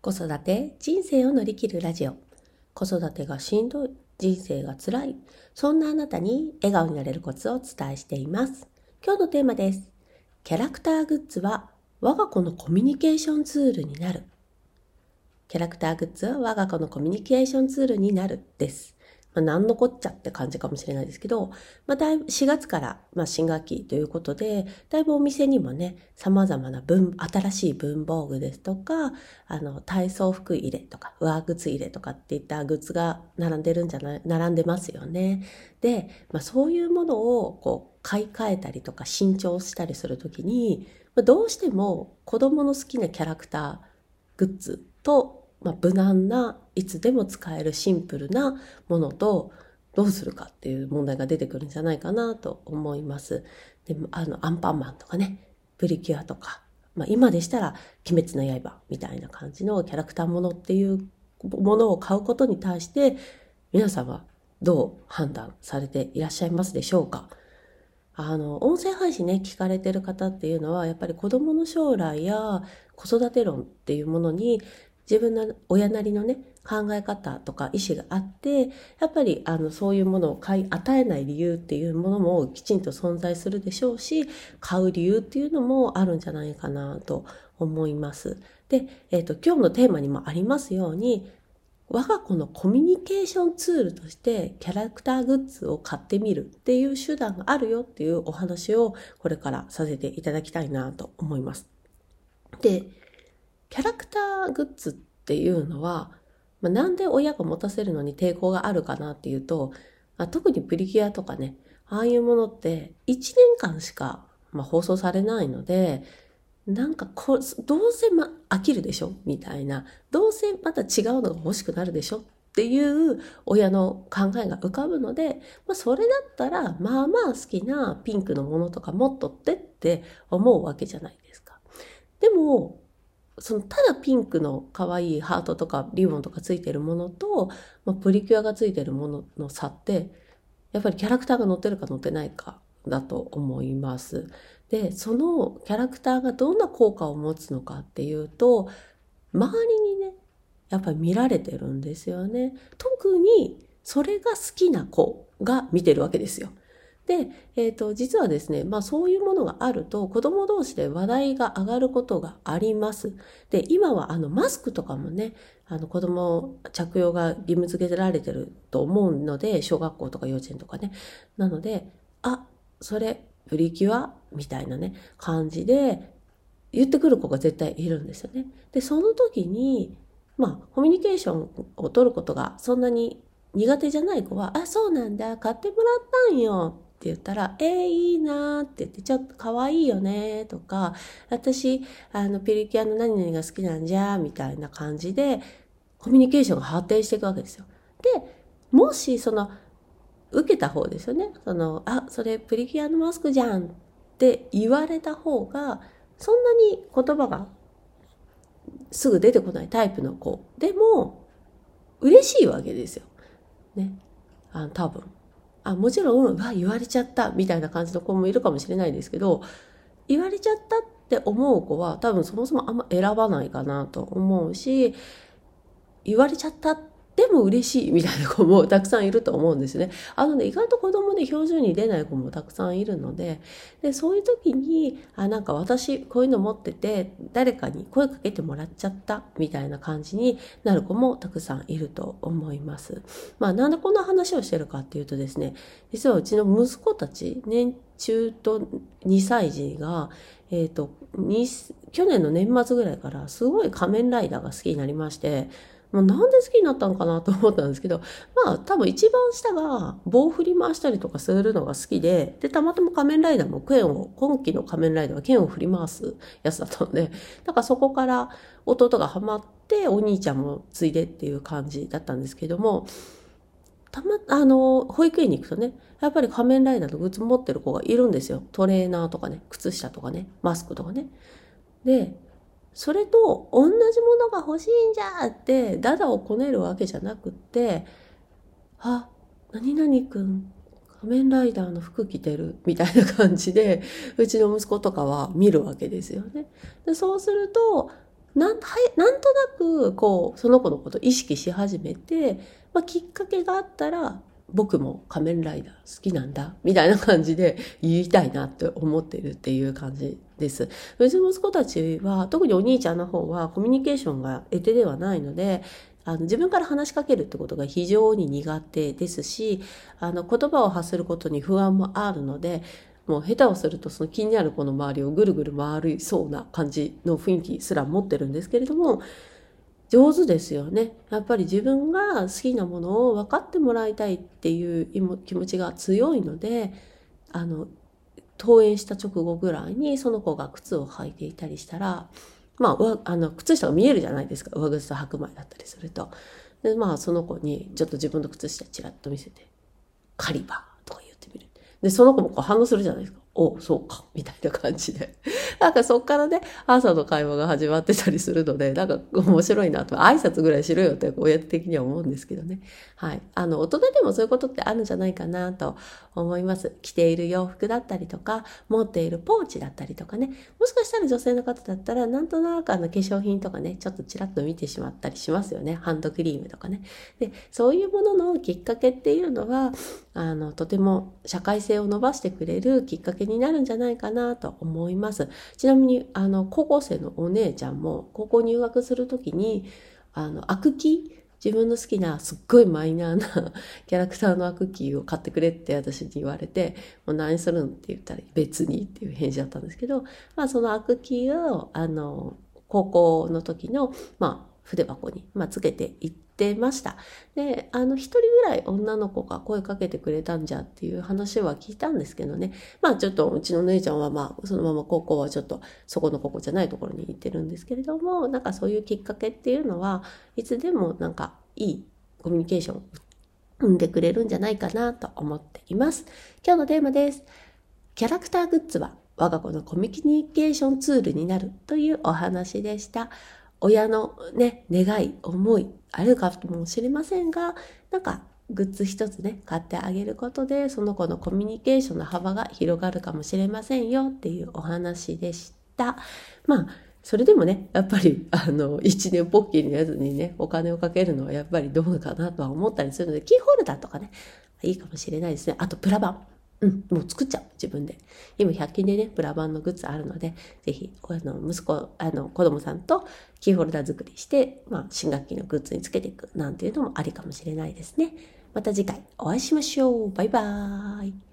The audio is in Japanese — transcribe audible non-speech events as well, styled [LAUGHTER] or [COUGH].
子育て人生を乗り切るラジオ。子育てがしんどい人生が辛い。そんなあなたに笑顔になれるコツをお伝えしています。今日のテーマです。キャラクターグッズは我が子のコミュニケーションツールになる。キャラクターグッズは我が子のコミュニケーションツールになるです。まあ、何のこっちゃって感じかもしれないですけど、まあ、だいぶ4月から、まあ、新学期ということで、だいぶお店にもね、様々な文、新しい文房具ですとか、あの、体操服入れとか、上靴入れとかっていったグッズが並んでるんじゃない、並んでますよね。で、まあ、そういうものを、こう、買い替えたりとか新調したりするときに、まあ、どうしても子供の好きなキャラクターグッズとまあ、無難ないつでも使えるシンプルなものとどうするかっていう問題が出てくるんじゃないかなと思います。であのアンパンマンとかねプリキュアとか、まあ、今でしたら「鬼滅の刃」みたいな感じのキャラクターものっていうものを買うことに対して皆さんはどう判断されていらっしゃいますでしょうか？あの、音声配信ね、聞かれてる方っていうのは、やっぱり子供の将来や子育て論っていうものに自分の親なりのね、考え方とか意思があって、やっぱりあのそういうものを買い与えない理由っていうものもきちんと存在するでしょうし、買う理由っていうのもあるんじゃないかなと思います。で、えっ、ー、と、今日のテーマにもありますように、我が子のコミュニケーションツールとしてキャラクターグッズを買ってみるっていう手段があるよっていうお話をこれからさせていただきたいなと思います。で、キャラクターグッズっていうのは、まあ、なんで親が持たせるのに抵抗があるかなっていうと、あ特にプリキュアとかね、ああいうものって1年間しか、まあ、放送されないので、なんかこどうせ、ま、飽きるでしょ？みたいな。どうせまた違うのが欲しくなるでしょ？っていう親の考えが浮かぶので、まあ、それだったら、まあまあ好きなピンクのものとか持っとってって思うわけじゃないですか。でも、そのただピンクの可愛いハートとかリボンとかついてるものと、まあ、プリキュアがついてるものの差ってやっぱりキャラクターが乗ってるか乗ってないかだと思います。でそのキャラクターがどんな効果を持つのかっていうと周りにねやっぱり見られてるんですよね。特にそれが好きな子が見てるわけですよ。で、えっ、ー、と、実はですね、まあそういうものがあると子供同士で話題が上がることがあります。で、今はあのマスクとかもね、あの子供着用が義務付けられてると思うので、小学校とか幼稚園とかね。なので、あ、それ、プリキュアみたいなね、感じで言ってくる子が絶対いるんですよね。で、その時に、まあ、コミュニケーションを取ることがそんなに苦手じゃない子は、あ、そうなんだ、買ってもらったんよって言ったら、えー、いいなーって言って、ちょっと可愛いよねーとか、私、あの、ピリキュアの何々が好きなんじゃーみたいな感じで、コミュニケーションが発展していくわけですよ。で、もし、その、受けた方ですよね。その、あ、それプリキュアのマスクじゃんって言われた方が、そんなに言葉がすぐ出てこないタイプの子でも嬉しいわけですよ。ね。あの多分。あもちろん、わ、言われちゃったみたいな感じの子もいるかもしれないですけど、言われちゃったって思う子は多分そもそもあんま選ばないかなと思うし、言われちゃったっでも嬉しいみたいな子もたくさんいると思うんですね。あのね、意外と子供で表情に出ない子もたくさんいるので、で、そういう時に、あ、なんか私こういうの持ってて、誰かに声かけてもらっちゃったみたいな感じになる子もたくさんいると思います。まあ、なんでこんな話をしてるかっていうとですね、実はうちの息子たち、年中と2歳児が、えっ、ー、と、去年の年末ぐらいからすごい仮面ライダーが好きになりまして、もうなんで好きになったのかなと思ったんですけど、まあ多分一番下が棒振り回したりとかするのが好きで、で、たまたま仮面ライダーも剣を、今期の仮面ライダーは剣を振り回すやつだったので、だからそこから弟がハマって、お兄ちゃんもついでっていう感じだったんですけども、たま、あの、保育園に行くとね、やっぱり仮面ライダーのグッズ持ってる子がいるんですよ。トレーナーとかね、靴下とかね、マスクとかね。で、それと同じものが欲しいんじゃって、ダダをこねるわけじゃなくって、あ、何々くん、仮面ライダーの服着てるみたいな感じで、うちの息子とかは見るわけですよね。でそうすると、なんはいなんとなくこうその子のことを意識し始めて、まあ、きっかけがあったら僕も仮面ライダー好きなんだみたいな感じで言いたいなって思ってるっていう感じです。うちの息子たちは特にお兄ちゃんの方はコミュニケーションが得手ではないのであの自分から話しかけるってことが非常に苦手ですしあの言葉を発することに不安もあるのでもう下手をするとその気になる子の周りをぐるぐる回りそうな感じの雰囲気すら持ってるんですけれども上手ですよね。やっぱり自分が好きなものを分かってもらいたいっていう気持ちが強いので、あの、登園した直後ぐらいにその子が靴を履いていたりしたら、まあ、あの、靴下が見えるじゃないですか。上靴と白米だったりすると。で、まあ、その子にちょっと自分の靴下チラッと見せて、カリバーとか言ってみる。で、その子もこう反応するじゃないですか。おそうか、みたいな感じで。[LAUGHS] なんかそっからね、朝の会話が始まってたりするので、なんか面白いなと、挨拶ぐらいしろよって親的には思うんですけどね。はい。あの、大人でもそういうことってあるんじゃないかなと思います。着ている洋服だったりとか、持っているポーチだったりとかね。もしかしたら女性の方だったら、なんとなくあの化粧品とかね、ちょっとちらっと見てしまったりしますよね。ハンドクリームとかね。で、そういうもののきっかけっていうのは、あの、とても社会性を伸ばしてくれるきっかけになるんじゃないかなと思います。ちなみに、あの、高校生のお姉ちゃんも、高校入学するときに、あの、アクキ自分の好きなすっごいマイナーな [LAUGHS] キャラクターのアクキーを買ってくれって私に言われて、もう何するんって言ったら別にっていう返事だったんですけど、まあそのアクキーを、あの、高校の時の、まあ筆箱に、まあ、つけていってました。で、あの、一人ぐらい女の子が声かけてくれたんじゃっていう話は聞いたんですけどね。まあ、ちょっとうちの姉ちゃんはまあ、そのまま高校はちょっとそこの高校じゃないところに行ってるんですけれども、なんかそういうきっかけっていうのは、いつでもなんかいいコミュニケーションを生んでくれるんじゃないかなと思っています。今日のテーマです。キャラクターグッズは我が子のコミュニケーションツールになるというお話でした。親のね、願い、思いあるかもしれませんが、なんかグッズ一つね、買ってあげることで、その子のコミュニケーションの幅が広がるかもしれませんよっていうお話でした。まあ、それでもね、やっぱり、あの、一年ポッキリのやつにね、お金をかけるのはやっぱりどうかなとは思ったりするので、キーホルダーとかね、いいかもしれないですね。あと、プラ板。うん、もう作っちゃう、自分で。今、100均でね、プラバンのグッズあるので、ぜひ、あの、息子、あの、子供さんとキーホルダー作りして、まあ、新学期のグッズにつけていくなんていうのもありかもしれないですね。また次回お会いしましょう。バイバーイ。